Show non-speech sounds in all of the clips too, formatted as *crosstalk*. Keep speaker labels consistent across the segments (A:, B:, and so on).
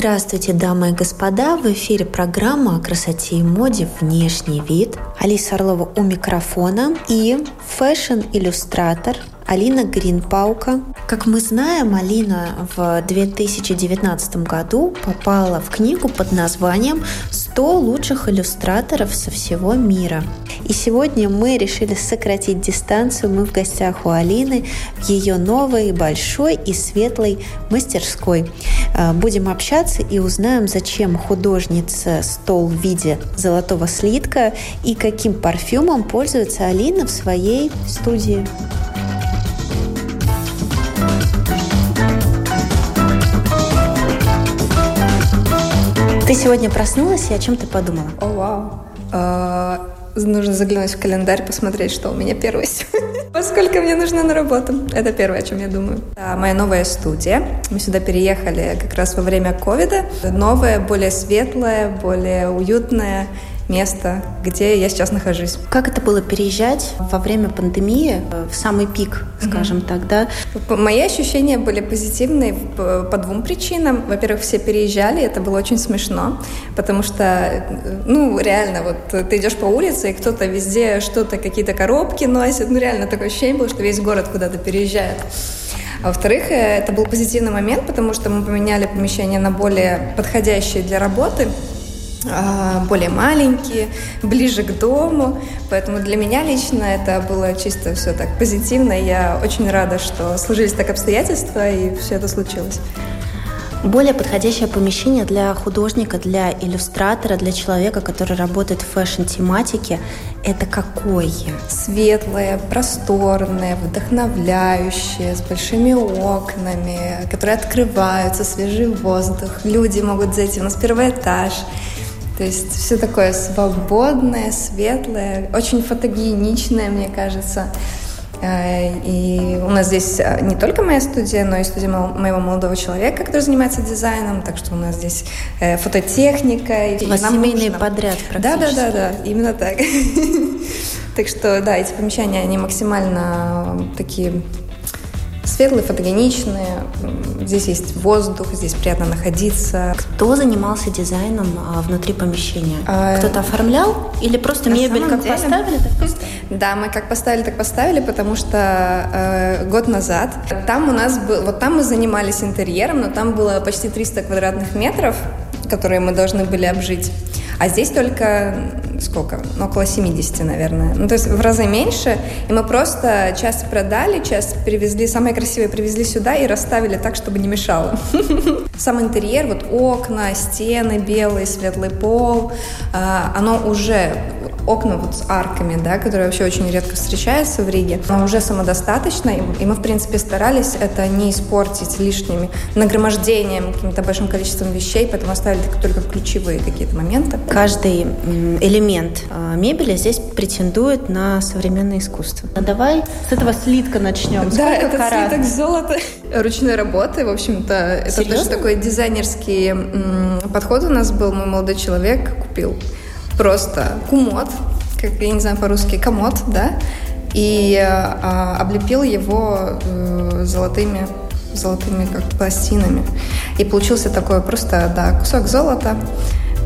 A: Здравствуйте, дамы и господа! В эфире программа о красоте и моде «Внешний вид». Алиса Орлова у микрофона и фэшн-иллюстратор Алина Гринпаука. Как мы знаем, Алина в 2019 году попала в книгу под названием «100 лучших иллюстраторов со всего мира». И сегодня мы решили сократить дистанцию. Мы в гостях у Алины в ее новой, большой и светлой мастерской. А, будем общаться и узнаем, зачем художница стол в виде золотого слитка и каким парфюмом пользуется Алина в своей студии. Ты сегодня проснулась и о чем ты подумала?
B: О, вау. А, нужно заглянуть в календарь, посмотреть, что у меня первое сегодня. *laughs* Поскольку мне нужно на работу. Это первое, о чем я думаю. Да, моя новая студия. Мы сюда переехали как раз во время ковида. Новая, более светлая, более уютная место, где я сейчас нахожусь.
A: Как это было переезжать во время пандемии, э, в самый пик, скажем mm-hmm. так, да?
B: Мои ощущения были позитивные по двум причинам. Во-первых, все переезжали, это было очень смешно, потому что, э, ну, реально, вот ты идешь по улице, и кто-то везде что-то, какие-то коробки носит, ну, реально такое ощущение было, что весь город куда-то переезжает. А во-вторых, э, это был позитивный момент, потому что мы поменяли помещение на более подходящее для работы. А, более маленькие, ближе к дому. Поэтому для меня лично это было чисто все так позитивно. Я очень рада, что сложились так обстоятельства, и все это случилось.
A: Более подходящее помещение для художника, для иллюстратора, для человека, который работает в фэшн-тематике, это какое?
B: Светлое, просторное, вдохновляющее, с большими окнами, которые открываются, свежий воздух. Люди могут зайти. У нас первый этаж. То есть все такое свободное, светлое, очень фотогеничное, мне кажется. Э, и у нас здесь э, не только моя студия, но и студия моего молодого человека, который занимается дизайном. Так что у нас здесь э, фототехника.
A: И у вас семейный нужно... подряд
B: практически. Да, да, да, да, именно так. *laughs* Так что, да, эти помещения, они максимально такие светлые, фотогеничные. Здесь есть воздух, здесь приятно находиться.
A: Кто занимался дизайном а, внутри помещения? А... Кто-то оформлял или просто мебель как деле... поставили? Так *laughs*
B: поставили? Да, мы как поставили, так поставили, потому что э, год назад там у нас был, вот там мы занимались интерьером, но там было почти 300 квадратных метров, которые мы должны были обжить. А здесь только сколько? Около 70, наверное. Ну, то есть в разы меньше. И мы просто часть продали, часть привезли, самые красивые привезли сюда и расставили так, чтобы не мешало. *laughs* Сам интерьер, вот окна, стены белые, светлый пол, а, оно уже окна вот с арками, да, которые вообще очень редко встречаются в Риге, но уже самодостаточно, и мы, в принципе, старались это не испортить лишними нагромождением, каким-то большим количеством вещей, поэтому оставили только ключевые какие-то моменты.
A: Каждый элемент а, мебели здесь претендует на современное искусство. А давай с этого слитка начнем.
B: Да, Сколько это карат? слиток золота *laughs* ручной работы, в общем-то. Это Серьезно? тоже такой дизайнерский подход у нас был. Мой молодой человек купил просто кумот, как я не знаю по-русски, комод, да, и а, облепил его э, золотыми золотыми как пластинами. И получился такой просто, да, кусок золота.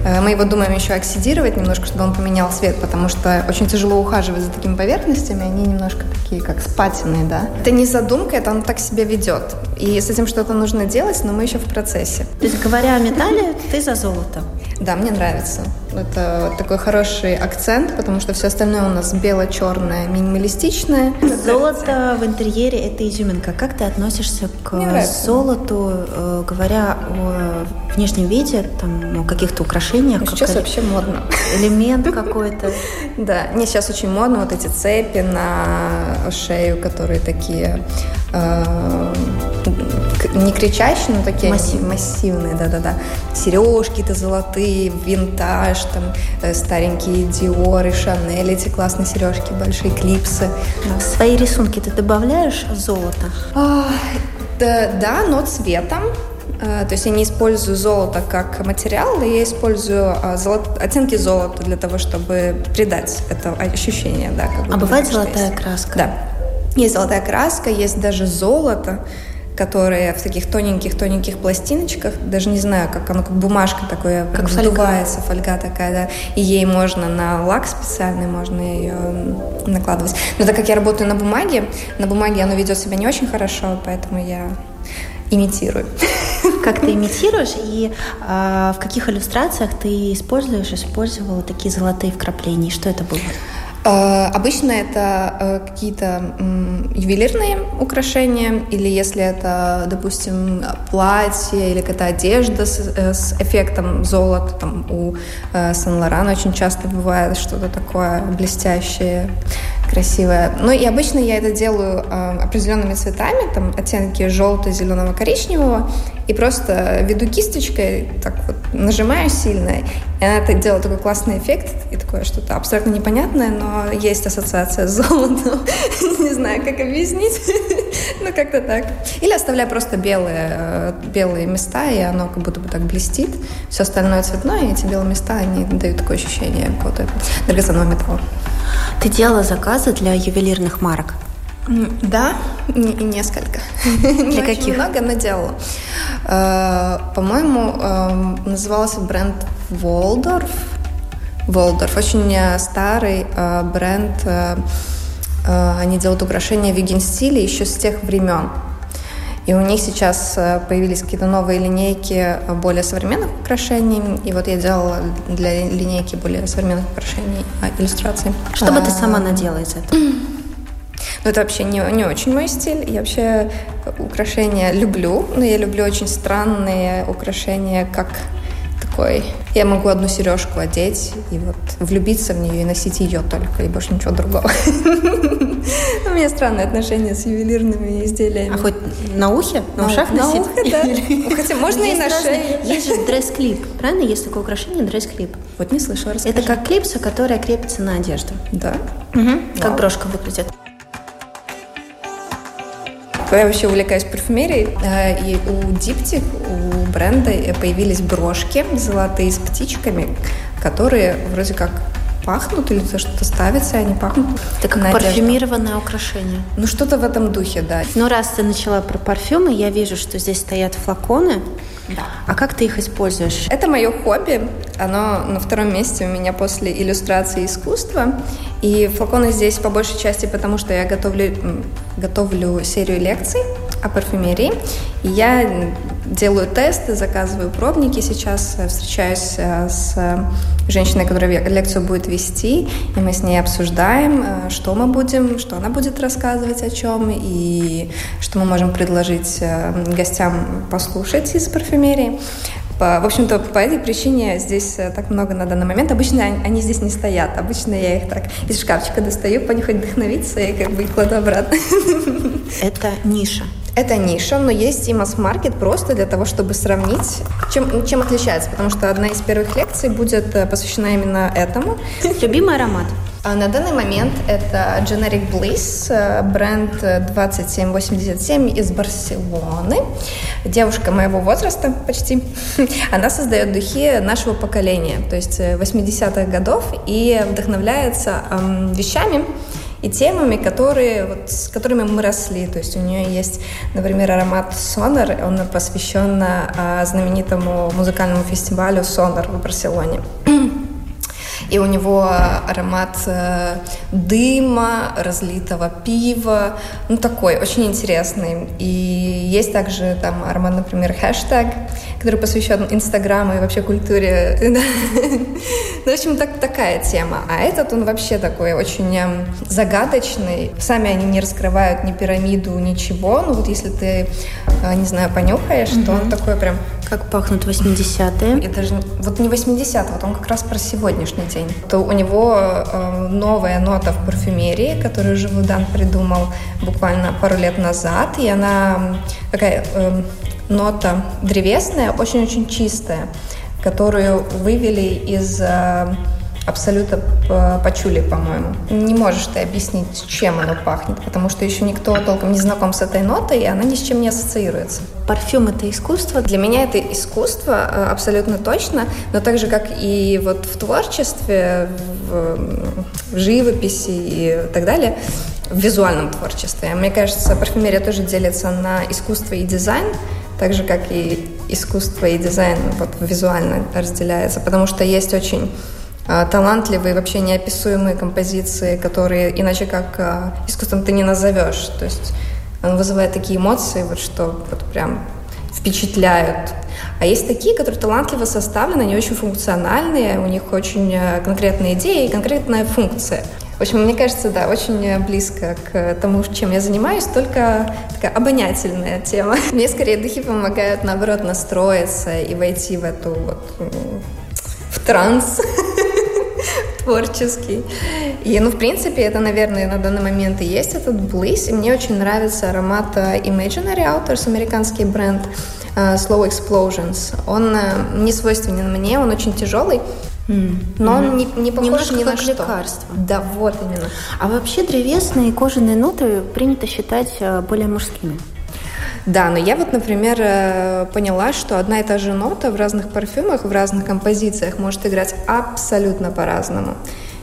B: Э, мы его думаем еще оксидировать немножко, чтобы он поменял цвет, потому что очень тяжело ухаживать за такими поверхностями, они немножко такие, как спатенные, да. Это не задумка, это он так себя ведет. И с этим что-то нужно делать, но мы еще в процессе.
A: То есть, говоря о металле, ты за золото?
B: Да, мне нравится. Это такой хороший акцент, потому что все остальное у нас бело-черное, минималистичное.
A: Золото в интерьере – это изюминка. Как ты относишься к золоту, э, говоря о внешнем виде, там, о каких-то украшениях? Ну,
B: сейчас вообще модно.
A: Элемент *laughs* какой-то.
B: Да, не сейчас очень модно вот эти цепи на шею, которые такие э, не кричащие, но такие массивные да-да-да. Сережки-то золотые, винтаж, там э, старенькие Диоры, Шанель, эти классные сережки, большие клипсы.
A: В свои рисунки ты добавляешь золото?
B: А, да, да, но цветом. А, то есть я не использую золото как материал, я использую а, золото, оттенки золота для того, чтобы придать это ощущение. Да,
A: как а бывает золотая есть. краска?
B: Да. Есть золотая краска, есть даже золото, которые в таких тоненьких-тоненьких пластиночках, даже не знаю, как оно, как бумажка такое, как вздувается, фольга. фольга такая, да, и ей можно на лак специальный, можно ее накладывать. Но так как я работаю на бумаге, на бумаге оно ведет себя не очень хорошо, поэтому я имитирую. *laughs*
A: Как ты имитируешь и э, в каких иллюстрациях ты используешь, использовала такие золотые вкрапления? Что это было?
B: Э, обычно это э, какие-то ювелирные украшения, или если это, допустим, платье или какая-то одежда с, э, с эффектом золота, там у Сан-Лорана очень часто бывает что-то такое блестящее, красивое. Ну и обычно я это делаю определенными цветами, там оттенки желтого, зеленого, коричневого, и просто веду кисточкой, так вот нажимаю сильно, и она так делает такой классный эффект, и такое что-то абсолютно непонятное, но есть ассоциация с золотом. *laughs* Не знаю, как объяснить, *laughs* ну как-то так. Или оставляю просто белые, э, белые места, и оно как будто бы так блестит. Все остальное цветное, и эти белые места, они дают такое ощущение какого-то драгоценного металла.
A: Ты делала заказы для ювелирных марок?
B: Да, несколько. *laughs* Для каких? много, но делала. Э, по-моему, эм, назывался бренд Волдорф. Волдорф. Очень старый э, бренд. Э, они делают украшения в веган-стиле еще с тех времен. И у них сейчас появились какие-то новые линейки более современных украшений. И вот я делала для линейки более современных украшений иллюстрации.
A: Что бы ты сама надела из этого? *clears throat*
B: Но это вообще не, не очень мой стиль. Я вообще украшения люблю, но я люблю очень странные украшения, как такой. Я могу одну сережку одеть и вот влюбиться в нее и носить ее только, и больше ничего другого. *laughs* У меня странные отношения с ювелирными изделиями.
A: А хоть на ухе? На ушах
B: На ухе, да. *laughs* Хотя можно и на шее.
A: Есть же дресс-клип, правильно? Есть такое украшение дресс-клип.
B: Вот не слышала,
A: Это как клипса, которая крепится на одежду.
B: Да.
A: Как брошка выглядит.
B: Я вообще увлекаюсь парфюмерией, э, и у Диптик, у бренда появились брошки золотые с птичками, которые вроде как пахнут или за что-то ставится, и они пахнут.
A: Это как парфюмированное украшение.
B: Ну, что-то в этом духе, да.
A: Ну, раз ты начала про парфюмы, я вижу, что здесь стоят флаконы. Да. А как ты их используешь?
B: Это мое хобби. Оно на втором месте у меня после иллюстрации искусства. И флаконы здесь по большей части потому, что я готовлю, готовлю серию лекций о парфюмерии. Я делаю тесты, заказываю пробники. Сейчас встречаюсь э, с женщиной, которая лекцию будет вести, и мы с ней обсуждаем, э, что мы будем, что она будет рассказывать о чем, и что мы можем предложить э, гостям послушать из парфюмерии. По, в общем-то, по этой причине здесь так много на данный момент. Обычно они, они здесь не стоят. Обычно я их так из шкафчика достаю, понюхать, вдохновиться и как бы кладу обратно.
A: Это ниша.
B: Это ниша, но есть и масс-маркет просто для того, чтобы сравнить, чем, чем отличается, потому что одна из первых лекций будет э, посвящена именно этому.
A: Любимый аромат?
B: А на данный момент это Generic Bliss, э, бренд 2787 из Барселоны. Девушка моего возраста почти. *laughs* Она создает духи нашего поколения, то есть 80-х э, годов, и вдохновляется вещами, и темами, которые, вот, с которыми мы росли. То есть у нее есть, например, аромат Сонар, он посвящен а, знаменитому музыкальному фестивалю Сонар в Барселоне. *clears throat* И у него аромат э, дыма, разлитого пива, ну такой, очень интересный. И есть также там аромат, например, хэштег, который посвящен Инстаграму и вообще культуре. *laughs* Ну, в общем, так, такая тема. А этот, он вообще такой очень эм, загадочный. Сами они не раскрывают ни пирамиду, ничего. Ну, вот если ты, не знаю, понюхаешь, то он такой прям
A: как пахнут 80-е?
B: И даже вот не 80-е, вот он как раз про сегодняшний день. То у него э, новая нота в парфюмерии, которую Живудан придумал буквально пару лет назад, и она такая э, нота древесная, очень-очень чистая которую вывели из абсолютно почули, по-моему. Не можешь ты объяснить, чем оно пахнет, потому что еще никто толком не знаком с этой нотой, и она ни с чем не ассоциируется.
A: Парфюм — это искусство?
B: Для меня это искусство, э, абсолютно точно, но так же, как и вот в творчестве, в, в живописи и так далее, в визуальном творчестве. Мне кажется, парфюмерия тоже делится на искусство и дизайн, так же, как и искусство и дизайн вот, визуально разделяется, потому что есть очень талантливые, вообще неописуемые композиции, которые иначе как а, искусством ты не назовешь. То есть он вызывает такие эмоции, вот что вот прям впечатляют. А есть такие, которые талантливо составлены, они очень функциональные, у них очень э, конкретные идеи и конкретная функция. В общем, мне кажется, да, очень близко к тому, чем я занимаюсь, только такая обонятельная тема. *laughs* Мне скорее духи помогают, наоборот, настроиться и войти в эту вот в транс *laughs* творческий. И, ну, в принципе, это, наверное, на данный момент и есть этот близ. И мне очень нравится аромат э, Imaginary Outers, американский бренд uh, Slow Explosions. Он uh, не свойственен мне, он очень тяжелый. Mm. Но mm-hmm. он не, не похож
A: Немножко
B: ни на
A: как
B: что.
A: лекарство.
B: Да, вот именно.
A: А вообще древесные кожаные ноты принято считать более мужскими.
B: Да, но я вот, например, э, поняла, что одна и та же нота в разных парфюмах, в разных композициях может играть абсолютно по-разному.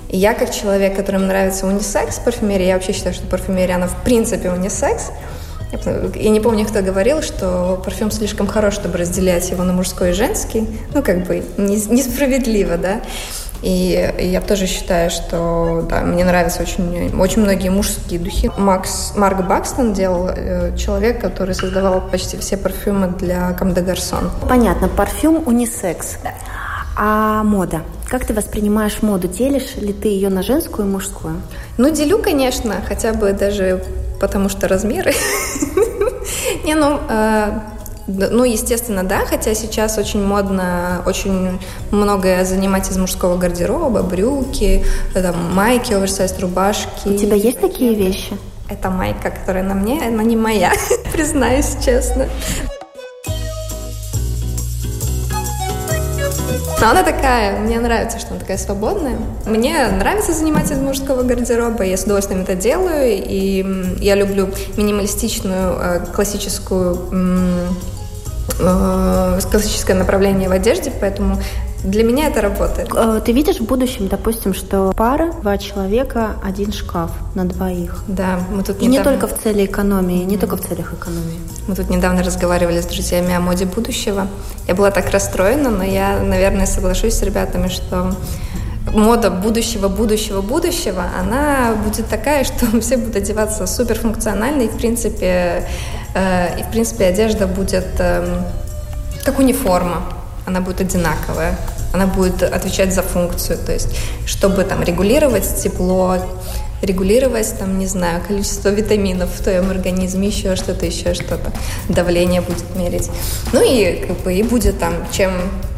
B: Я, как человек, которому нравится унисекс парфюмерия, я вообще считаю, что парфюмерия, она в принципе унисекс, я не помню, кто говорил, что парфюм слишком хорош, чтобы разделять его на мужской и женский. Ну, как бы несправедливо, да. И я тоже считаю, что да, мне нравятся очень, очень многие мужские духи. Макс, Марк Бакстон делал э, человек, который создавал почти все парфюмы для Кам де Гарсон.
A: Понятно, парфюм унисекс. Да. А мода? Как ты воспринимаешь моду? Делишь ли ты ее на женскую и мужскую?
B: Ну, делю, конечно, хотя бы даже потому что размеры. *laughs* Не, ну, э, ну, естественно, да, хотя сейчас очень модно очень многое занимать из мужского гардероба, брюки, там, майки, оверсайз, рубашки.
A: У тебя есть такие вещи?
B: Это майка, которая на мне, она не моя, *laughs* признаюсь честно. Но она такая, мне нравится, что она такая свободная. Мне нравится заниматься из мужского гардероба, я с удовольствием это делаю, и я люблю минималистичную, э, классическую э, классическое направление в одежде, поэтому для меня это работает.
A: Э, ты видишь в будущем, допустим, что пара, два человека, один шкаф на двоих?
B: Да, мы тут
A: недавно... И не только в цели экономии, не только в целях экономии.
B: Мы тут недавно разговаривали с друзьями о моде будущего. Я была так расстроена, но я, наверное, соглашусь с ребятами, что мода будущего, будущего, будущего, она будет такая, *laughs* что все будут одеваться суперфункционально, и, в принципе, и, в принципе одежда будет э, как униформа. Она будет одинаковая, она будет отвечать за функцию, то есть чтобы там регулировать тепло, регулировать там, не знаю, количество витаминов в твоем организме, еще что-то, еще что-то, давление будет мерить. Ну и как бы и будет там, чем,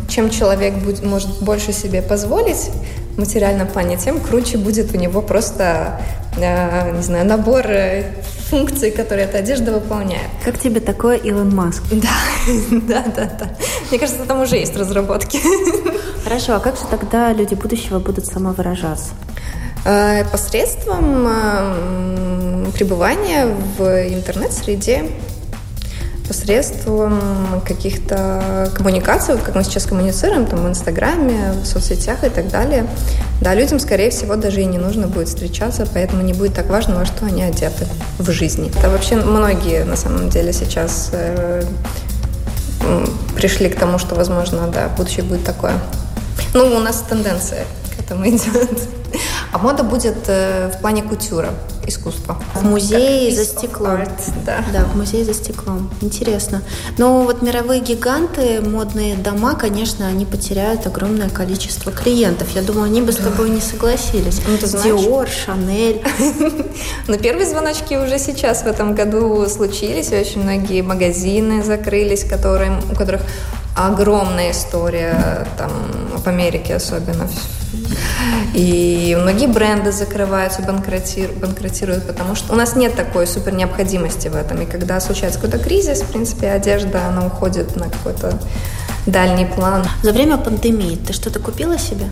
B: чем человек будет, может больше себе позволить, в материальном плане, тем круче будет у него просто, э, не знаю, набор функций, которые эта одежда выполняет.
A: Как тебе такое Илон Маск? *laughs*
B: Да, да, да, да. Мне кажется, там уже есть разработки. *laughs*
A: Хорошо, а как же тогда люди будущего будут самовыражаться?
B: Э, посредством пребывания в интернет-среде, посредством каких-то коммуникаций, вот как мы сейчас коммуницируем там в Инстаграме, в соцсетях и так далее. Да, людям, скорее всего, даже и не нужно будет встречаться, поэтому не будет так важно, во что они одеты в жизни. Это вообще многие, на самом деле, сейчас э, пришли к тому, что, возможно, да, будущее будет такое. Ну, у нас тенденция к этому *laughs* идет. А мода будет э, в плане кутюра искусства.
A: В музее за стеклом. Art,
B: да.
A: да, в музее за стеклом. Интересно. Но вот мировые гиганты, модные дома, конечно, они потеряют огромное количество клиентов. Я думаю, они бы с тобой не согласились. Ну, ты знаешь... Диор, Шанель. *laughs*
B: Но первые звоночки уже сейчас в этом году случились. Очень многие магазины закрылись, которые, у которых огромная история там в Америке особенно и многие бренды закрываются, банкротируют, банкротируют, потому что у нас нет такой супер необходимости в этом. И когда случается какой-то кризис, в принципе, одежда, она уходит на какой-то дальний план.
A: За время пандемии ты что-то купила себе?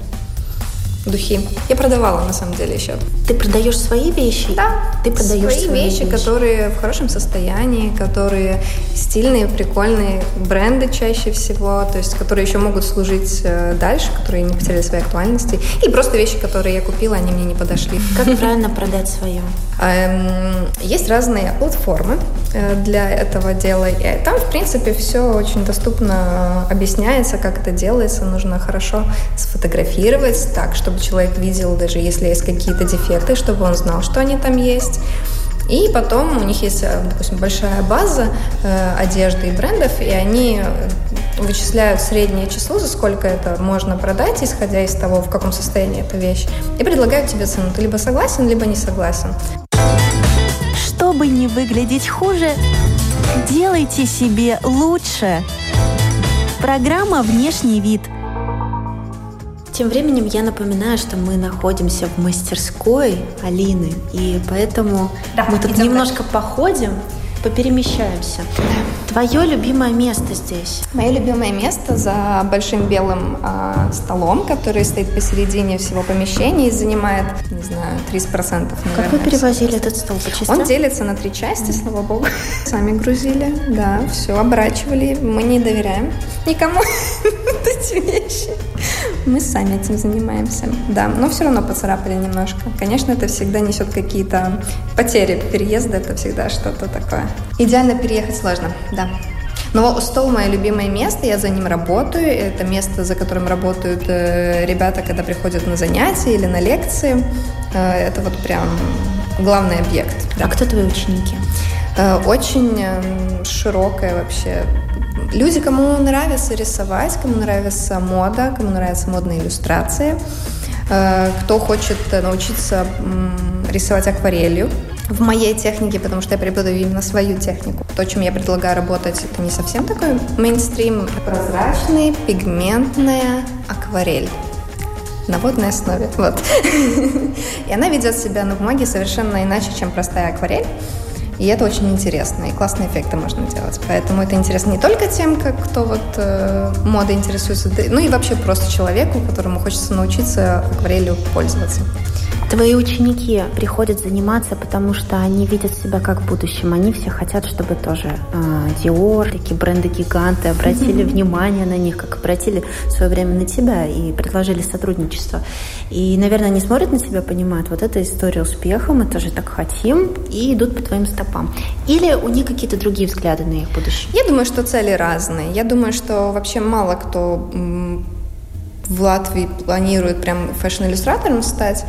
B: Духи. Я продавала на самом деле еще.
A: Ты продаешь свои вещи?
B: Да.
A: Ты продаешь
B: свои, свои вещи, вещи, которые в хорошем состоянии, которые стильные, прикольные, бренды чаще всего, то есть которые еще могут служить э, дальше, которые не потеряли своей актуальности. И просто вещи, которые я купила, они мне не подошли.
A: Как правильно продать свое?
B: Эм, есть разные платформы для этого дела. И там, в принципе, все очень доступно объясняется, как это делается. Нужно хорошо сфотографировать так, чтобы человек видел, даже если есть какие-то дефекты, чтобы он знал, что они там есть. И потом у них есть, э, допустим, большая база э, одежды и брендов, и они вычисляют среднее число, за сколько это можно продать, исходя из того, в каком состоянии эта вещь, и предлагают тебе цену. Ты либо согласен, либо не согласен.
A: Чтобы не выглядеть хуже, делайте себе лучше. Программа «Внешний вид» – тем временем я напоминаю, что мы находимся в мастерской Алины, и поэтому да, мы тут немножко так. походим, поперемещаемся. Твое любимое место здесь?
B: Мое любимое место за большим белым э, столом, который стоит посередине всего помещения и занимает, не знаю, 30%. Наверное,
A: как вы перевозили этот стол по частям?
B: Он делится на три части, слава богу. *laughs* Сами грузили, да, все оборачивали. Мы не доверяем никому *laughs* эти вещи. Мы сами этим занимаемся, да, но все равно поцарапали немножко. Конечно, это всегда несет какие-то потери переезда, это всегда что-то такое. Идеально переехать сложно, да. Но стол мое любимое место, я за ним работаю. Это место, за которым работают э, ребята, когда приходят на занятия или на лекции. Э, это вот прям главный объект.
A: Да. А кто твои ученики?
B: Э, очень э, широкая вообще Люди, кому нравится рисовать, кому нравится мода, кому нравятся модные иллюстрации, э, кто хочет научиться рисовать акварелью в моей технике, потому что я преподаю именно свою технику. То, чем я предлагаю работать, это не совсем такой мейнстрим. Прозрачный, пигментная акварель на водной основе. Вот. *laughs* И она ведет себя на бумаге совершенно иначе, чем простая акварель. И это очень интересно, и классные эффекты можно делать. Поэтому это интересно не только тем, как кто вот э, модой интересуется, ну и вообще просто человеку, которому хочется научиться акварелью пользоваться.
A: Твои ученики приходят заниматься, потому что они видят себя как в будущем. Они все хотят, чтобы тоже э, Dior, такие бренды-гиганты обратили *laughs* внимание на них, как обратили в свое время на тебя и предложили сотрудничество. И, наверное, они смотрят на тебя, понимают, вот эта история успеха, мы тоже так хотим, и идут по твоим стопам. Или у них какие-то другие взгляды на их будущее?
B: Я думаю, что цели разные. Я думаю, что вообще мало кто в Латвии планирует прям фэшн-иллюстратором стать.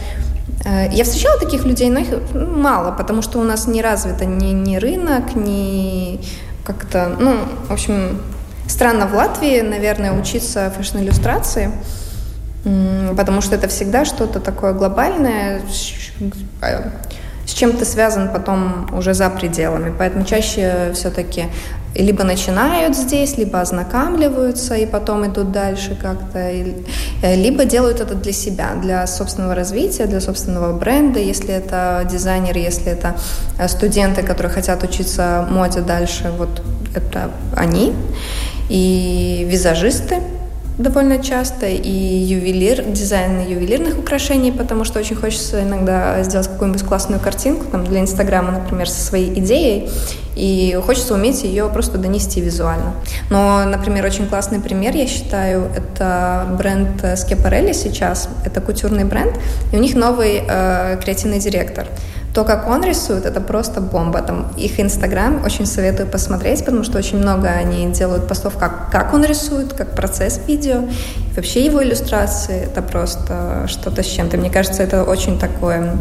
B: Э, я встречала таких людей, но их мало, потому что у нас не развито ни, ни рынок, ни как-то, ну, в общем, странно в Латвии, наверное, учиться фэшн-иллюстрации, потому что это всегда что-то такое глобальное, с чем ты связан потом уже за пределами. Поэтому чаще все-таки либо начинают здесь, либо ознакомливаются и потом идут дальше как-то, э, либо делают это для себя, для собственного развития, для собственного бренда, если это дизайнеры, если это э, студенты, которые хотят учиться моде дальше, вот это они, и визажисты, довольно часто, и ювелир, дизайн ювелирных украшений, потому что очень хочется иногда сделать какую-нибудь классную картинку там, для Инстаграма, например, со своей идеей, и хочется уметь ее просто донести визуально. Но, например, очень классный пример, я считаю, это бренд Schiaparelli сейчас, это кутюрный бренд, и у них новый э, креативный директор – то, как он рисует, это просто бомба. Там их Инстаграм очень советую посмотреть, потому что очень много они делают постов, как, как он рисует, как процесс видео. И вообще его иллюстрации — это просто что-то с чем-то. Мне кажется, это очень такое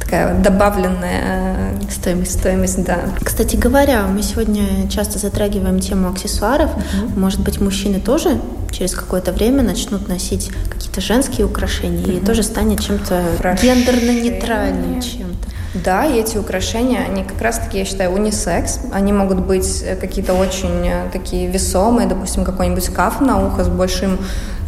B: такая добавленная стоимость. стоимость, да.
A: Кстати говоря, мы сегодня часто затрагиваем тему аксессуаров. Угу. Может быть, мужчины тоже через какое-то время начнут носить какие-то женские украшения угу. и тоже станет чем-то гендерно-нейтральным чем-то.
B: Да, и эти украшения, они как раз-таки, я считаю, унисекс. Они могут быть э, какие-то очень э, такие весомые, допустим, какой-нибудь каф на ухо с большим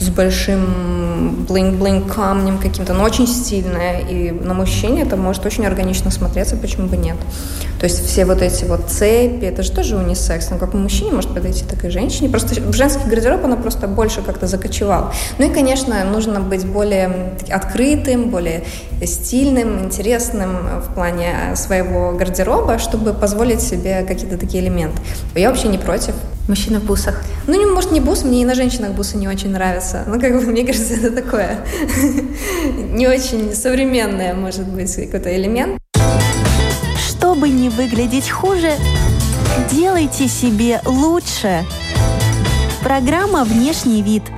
B: с большим блинг-блинг камнем каким-то, но очень стильное. И на мужчине это может очень органично смотреться, почему бы нет. То есть все вот эти вот цепи, это же тоже унисекс. Ну, как мужчине может подойти, так и женщине. Просто в женский гардероб она просто больше как-то закочевал. Ну и, конечно, нужно быть более открытым, более стильным, интересным в плане своего гардероба, чтобы позволить себе какие-то такие элементы. Я вообще не против.
A: Мужчина в бусах?
B: Ну, не, может, не бус, мне и на женщинах бусы не очень нравятся. Ну, как бы, *laughs* мне кажется, это такое *laughs* не очень современное, может быть, какой-то элемент.
A: Чтобы не выглядеть хуже, делайте себе лучше. Программа «Внешний вид» –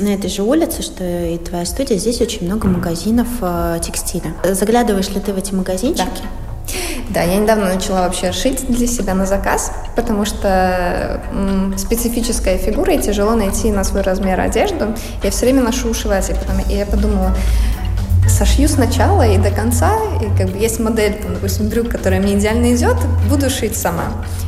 A: на этой же улице, что и твоя студия, здесь очень много магазинов э, текстиля. Заглядываешь ли ты в эти магазинчики?
B: Да. Да, я недавно начала вообще шить для себя на заказ, потому что м, специфическая фигура, и тяжело найти на свой размер одежду. Я все время ношу ушиватель, потом, и я подумала, сошью сначала и до конца, и как бы есть модель, там, допустим, брюк, которая мне идеально идет, буду шить сама.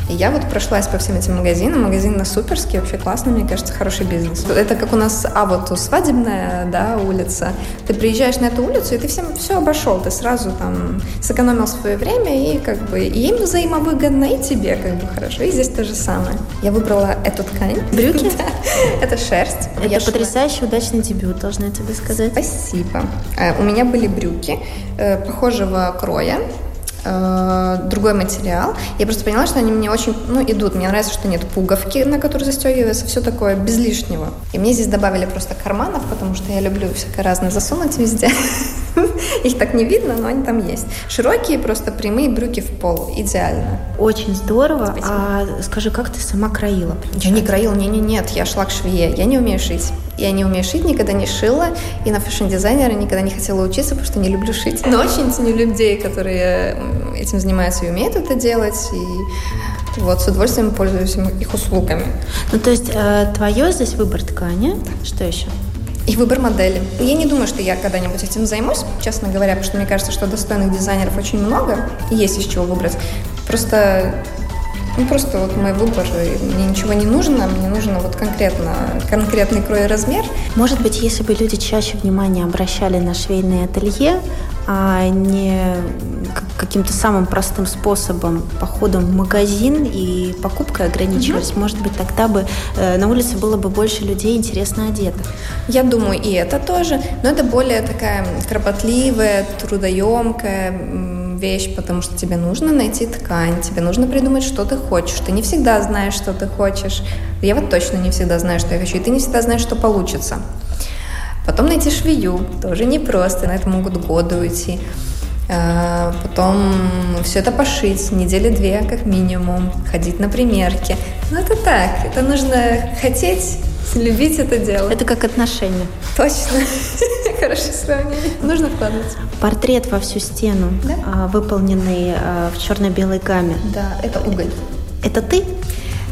B: И я вот прошлась по всем этим магазинам. Магазин на Суперске вообще классный, мне кажется, хороший бизнес. Это как у нас, а вот свадебная, да, улица. Ты приезжаешь на эту улицу, и ты всем все обошел. Ты сразу там сэкономил свое время, и как бы и им взаимовыгодно, и тебе как бы хорошо. И здесь то же самое. Я выбрала эту ткань.
A: Брюки? *laughs*
B: Это шерсть.
A: Это потрясающий удачный дебют, должна тебе сказать.
B: Спасибо. Э, у меня были брюки э, похожего кроя, Э, другой материал. Я просто поняла, что они мне очень, ну, идут. Мне нравится, что нет пуговки, на которой застегивается, все такое без лишнего. И мне здесь добавили просто карманов, потому что я люблю всякое разное засунуть везде. *laughs* *laughs* Их так не видно, но они там есть. Широкие, просто прямые брюки в пол. Идеально.
A: Очень здорово. Спасибо. А скажи, как ты сама краила?
B: Я не краила, не, не, нет. Я шла к швее. Я не умею шить. Я не умею шить, никогда не шила. И на фэшн-дизайнера никогда не хотела учиться, потому что не люблю шить. Но очень ценю людей, которые этим занимаются и умеют это делать. И вот с удовольствием пользуюсь их услугами.
A: Ну, то есть э, твое здесь выбор ткани. Да. Что еще?
B: И выбор модели. Я не думаю, что я когда-нибудь этим займусь, честно говоря, потому что мне кажется, что достойных дизайнеров очень много, и есть из чего выбрать. Просто ну, просто вот мой выбор, мне ничего не нужно, мне нужно вот конкретно, конкретный крой и размер.
A: Может быть, если бы люди чаще внимания обращали на швейные ателье, а не каким-то самым простым способом, походом в магазин и покупкой ограничивались, угу. может быть, тогда бы э, на улице было бы больше людей интересно одетых.
B: Я думаю, и это тоже, но это более такая кропотливая, трудоемкая вещь, потому что тебе нужно найти ткань, тебе нужно придумать, что ты хочешь. Ты не всегда знаешь, что ты хочешь. Я вот точно не всегда знаю, что я хочу, и ты не всегда знаешь, что получится. Потом найти швею, тоже непросто, на это могут годы уйти. А, потом все это пошить, недели две как минимум, ходить на примерки. Ну это так, это нужно хотеть, любить это дело.
A: Это как отношения.
B: Точно. *laughs* Хорошее сравнение. Нужно вкладываться.
A: Портрет во всю стену, да? А, выполненный а, в черно-белой гамме.
B: Да, это уголь.
A: Это ты?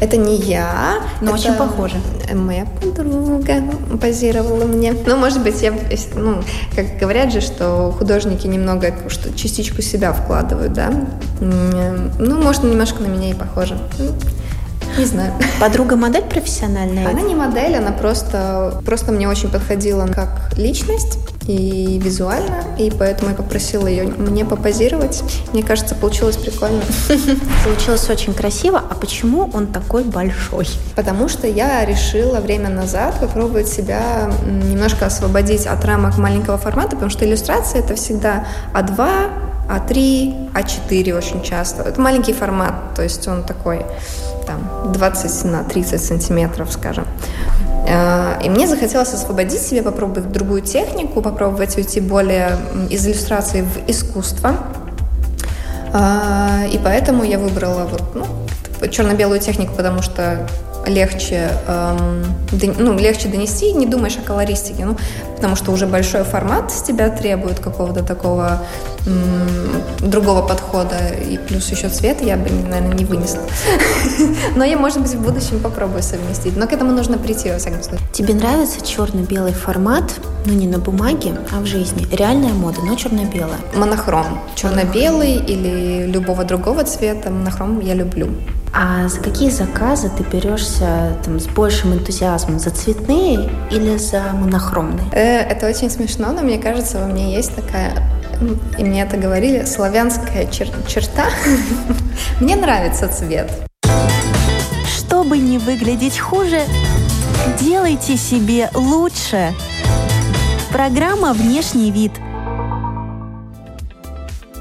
B: Это не я.
A: Но это очень похоже.
B: Моя подруга позировала мне. Ну, может быть, я, ну, как говорят же, что художники немного что, частичку себя вкладывают, да. Ну, может, немножко на меня и похоже. Не знаю.
A: Подруга модель профессиональная?
B: Она не модель, она просто, просто мне очень подходила как личность и визуально, и поэтому я попросила ее мне попозировать. Мне кажется, получилось прикольно. *laughs*
A: Получилось очень красиво. А почему он такой большой?
B: Потому что я решила время назад попробовать себя немножко освободить от рамок маленького формата, потому что иллюстрация это всегда А2, А3, А4 очень часто. Это маленький формат, то есть он такой там 20 на 30 сантиметров, скажем. Э, и мне захотелось освободить себя, попробовать другую технику, попробовать уйти более из иллюстрации в искусство. Э, и поэтому я выбрала вот, ну, черно-белую технику, потому что легче, эм, ну, легче донести, не думаешь о колористике, ну, потому что уже большой формат с тебя требует какого-то такого другого подхода, и плюс еще цвет я бы, наверное, не вынесла. *laughs* Но я, может быть, в будущем попробую совместить, но к этому нужно прийти, во всяком случае.
A: Тебе нравится черно-белый формат, ну, не на бумаге, а в жизни? Реальная мода, но черно-белая.
B: Монохром. Черно-белый или любого другого цвета, монохром я люблю.
A: А за какие заказы ты берешься там, с большим энтузиазмом? За цветные или за монохромные?
B: Э, это очень смешно, но мне кажется, у меня есть такая и мне это говорили, славянская чер- черта. *laughs* мне нравится цвет.
A: Чтобы не выглядеть хуже, делайте себе лучше. Программа «Внешний вид» –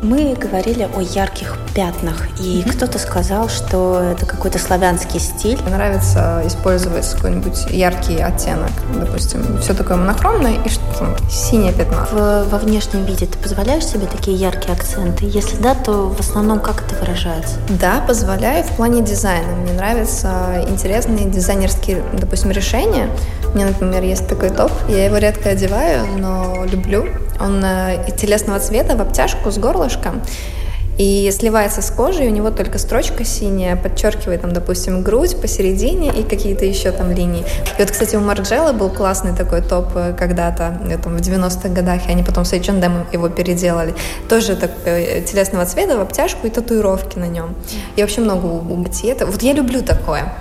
A: мы говорили о ярких пятнах, и mm-hmm. кто-то сказал, что это какой-то славянский стиль.
B: Мне нравится использовать какой-нибудь яркий оттенок. Допустим, все такое монохромное и что синее пятно.
A: В, во внешнем виде ты позволяешь себе такие яркие акценты? Если да, то в основном как это выражается?
B: Да, позволяю в плане дизайна. Мне нравятся интересные дизайнерские, допустим, решения. У меня, например, есть такой топ. Я его редко одеваю, но люблю. Он э, телесного цвета в обтяжку с горлышком и сливается с кожей, у него только строчка синяя, подчеркивает там, допустим, грудь посередине и какие-то еще там линии. И вот, кстати, у Марджела был классный такой топ э, когда-то, э, там, в 90-х годах, и они потом с H&M его переделали. Тоже так, телесного цвета в обтяжку и татуировки на нем. И вообще много у, у. Вот я люблю такое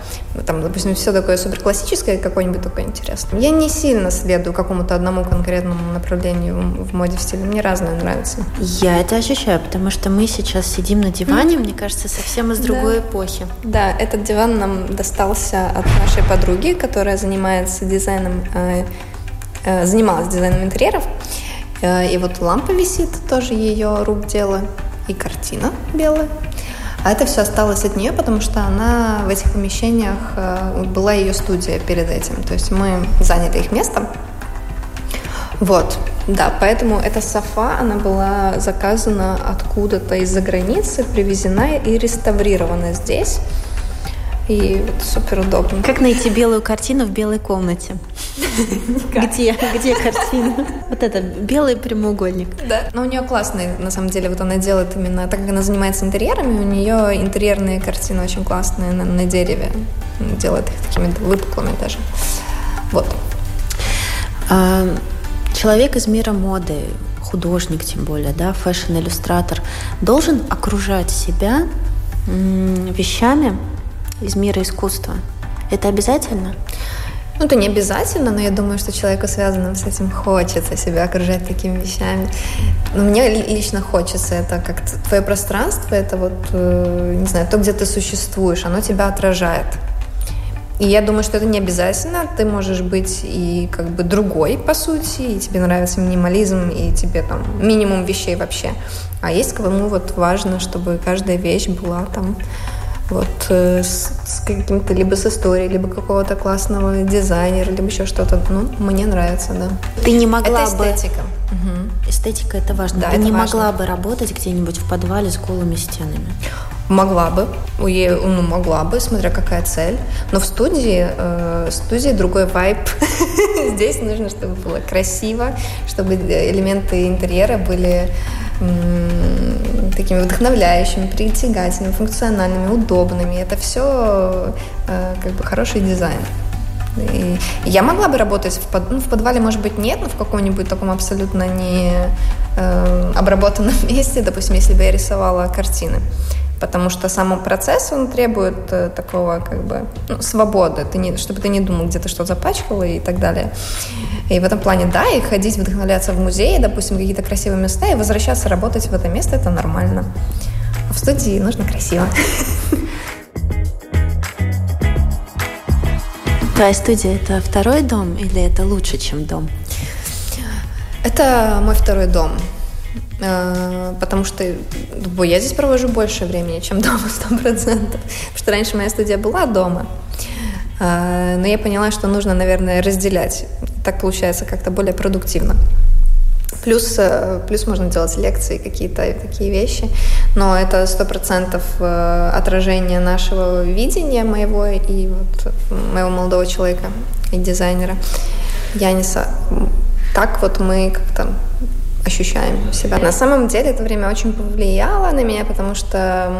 B: там, допустим, все такое супер классическое, какое-нибудь такое интересное. Я не сильно следую какому-то одному конкретному направлению в моде в стиле. Мне разное нравится.
A: Я это ощущаю, потому что мы сейчас сидим на диване, mm. мне кажется, совсем из другой да. эпохи.
B: Да, этот диван нам достался от нашей подруги, которая занимается дизайном, э, э, занималась дизайном интерьеров. Э, и вот лампа висит, тоже ее рук дело, и картина белая. А это все осталось от нее, потому что она в этих помещениях э, была ее студия перед этим. То есть мы заняли их место. Вот, да, поэтому эта софа, она была заказана откуда-то из-за границы, привезена и реставрирована здесь. И вот супер удобно.
A: Как найти белую картину в белой комнате? Где? Где картина? Вот это белый прямоугольник.
B: Да. Но у нее классные, на самом деле, вот она делает именно, так как она занимается интерьерами, у нее интерьерные картины очень классные на, на дереве. Делает их такими выпуклыми даже. Вот.
A: А, человек из мира моды, художник тем более, да, фэшн-иллюстратор, должен окружать себя вещами, из мира искусства. Это обязательно?
B: Ну, это не обязательно, но я думаю, что человеку, связанному с этим, хочется себя окружать такими вещами. Но мне лично хочется это как твое пространство, это вот, э, не знаю, то, где ты существуешь, оно тебя отражает. И я думаю, что это не обязательно. Ты можешь быть и как бы другой, по сути, и тебе нравится минимализм, и тебе там минимум вещей вообще. А есть кому вот важно, чтобы каждая вещь была там вот э, с, с каким-то либо с историей, либо какого-то классного дизайнера, либо еще что-то. Ну, мне нравится, да.
A: Ты не могла
B: это эстетика.
A: бы... Угу. Эстетика это важно. Да, Ты это не важно. могла бы работать где-нибудь в подвале с голыми стенами.
B: Могла бы, ну, могла бы, смотря какая цель. Но в студии, э, студии другой вайб. *laughs* Здесь нужно, чтобы было красиво, чтобы элементы интерьера были такими вдохновляющими, притягательными, функциональными, удобными. Это все э, как бы хороший дизайн. И я могла бы работать в, под, ну, в подвале, может быть, нет, но в каком-нибудь таком абсолютно не э, обработанном *laughs* месте, допустим, если бы я рисовала картины потому что сам процесс, он требует э, такого как бы ну, свободы, ты не, чтобы ты не думал, где ты что запачкала и так далее. И в этом плане, да, и ходить, вдохновляться в музее, допустим, какие-то красивые места, и возвращаться работать в это место, это нормально. А в студии нужно красиво.
A: Твоя студия – это второй дом или это лучше, чем дом?
B: Это мой второй дом. А, потому что я здесь провожу больше времени, чем *laughs* дома, сто процентов. Потому что раньше моя студия была дома, а, но я поняла, что нужно, наверное, разделять. Так получается как-то более продуктивно. Плюс, э, плюс можно делать лекции, какие-то такие вещи, но это сто процентов э, отражение нашего видения моего и вот моего молодого человека и дизайнера Яниса. Так вот мы как-то ощущаем себя. На самом деле это время очень повлияло на меня, потому что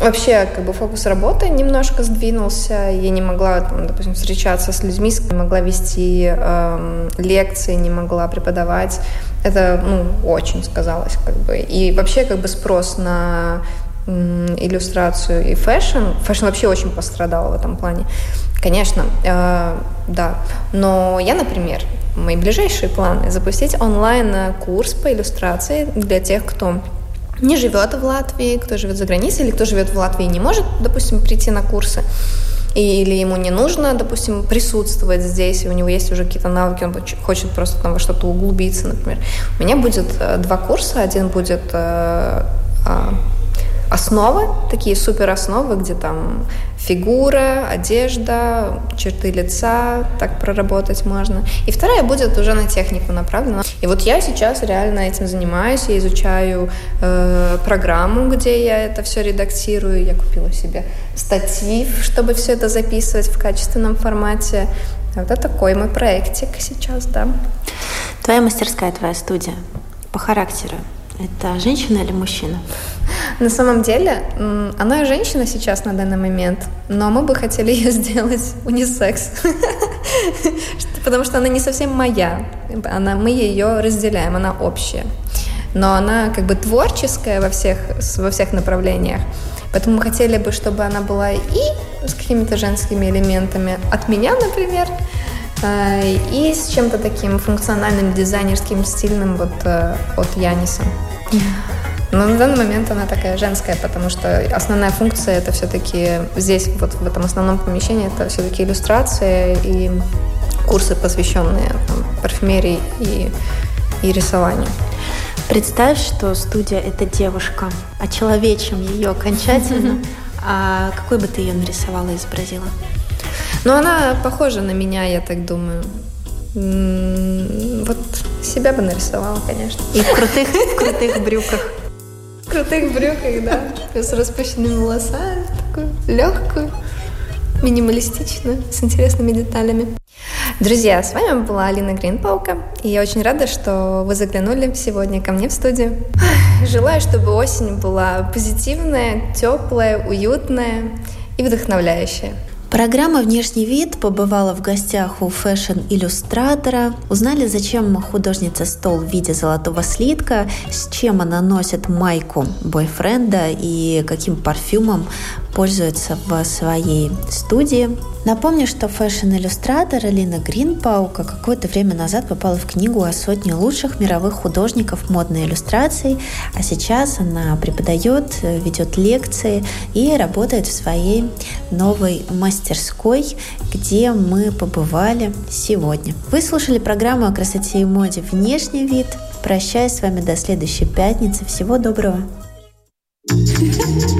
B: Вообще, как бы фокус работы немножко сдвинулся. Я не могла, там, допустим, встречаться с людьми, не могла вести э, лекции, не могла преподавать. Это, ну, очень сказалось, как бы. И вообще, как бы спрос на иллюстрацию и фэшн. Фэшн вообще очень пострадал в этом плане. Конечно, э, да. Но я, например, мои ближайшие планы запустить онлайн-курс по иллюстрации для тех, кто не живет в Латвии, кто живет за границей или кто живет в Латвии и не может, допустим, прийти на курсы или ему не нужно, допустим, присутствовать здесь, и у него есть уже какие-то навыки, он хочет просто там во что-то углубиться, например. У меня будет э, два курса. Один будет э, а, основы, такие супер основы, где там фигура, одежда, черты лица, так проработать можно. И вторая будет уже на технику направлена. И вот я сейчас реально этим занимаюсь, я изучаю э, программу, где я это все редактирую. Я купила себе статив, чтобы все это записывать в качественном формате. Вот это такой мой проектик сейчас, да.
A: Твоя мастерская, твоя студия по характеру это женщина или мужчина?
B: На самом деле, она женщина сейчас на данный момент, но мы бы хотели *laughs* ее сделать унисекс. Потому что она не совсем моя. Она, мы ее разделяем, она общая. Но она как бы творческая во всех, во всех направлениях. Поэтому мы хотели бы, чтобы она была и с какими-то женскими элементами от меня, например, и с чем-то таким функциональным, дизайнерским, стильным вот э, от Яниса. Но на данный момент она такая женская, потому что основная функция это все-таки здесь, вот в этом основном помещении, это все-таки иллюстрация и курсы, посвященные там, парфюмерии и, и рисованию.
A: Представь, что студия — это девушка. Очеловечим ее окончательно. *laughs* А какой бы ты ее нарисовала и изобразила?
B: Ну, она похожа на меня, я так думаю. Вот себя бы нарисовала, конечно.
A: И в крутых, в крутых брюках.
B: В крутых брюках, да. С распущенными волосами, такую легкую, минималистичную, с интересными деталями. Друзья, с вами была Алина Гринпаука, и я очень рада, что вы заглянули сегодня ко мне в студию. Желаю, чтобы осень была позитивная, теплая, уютная и вдохновляющая.
A: Программа «Внешний вид» побывала в гостях у фэшн-иллюстратора. Узнали, зачем художница стол в виде золотого слитка, с чем она носит майку бойфренда и каким парфюмом пользуется в своей студии. Напомню, что фэшн-иллюстратор Алина Гринпаука какое-то время назад попала в книгу о сотне лучших мировых художников модной иллюстрации, а сейчас она преподает, ведет лекции и работает в своей новой мастерской, где мы побывали сегодня. Вы слушали программу о красоте и моде «Внешний вид». Прощаюсь с вами до следующей пятницы. Всего доброго! *laughs*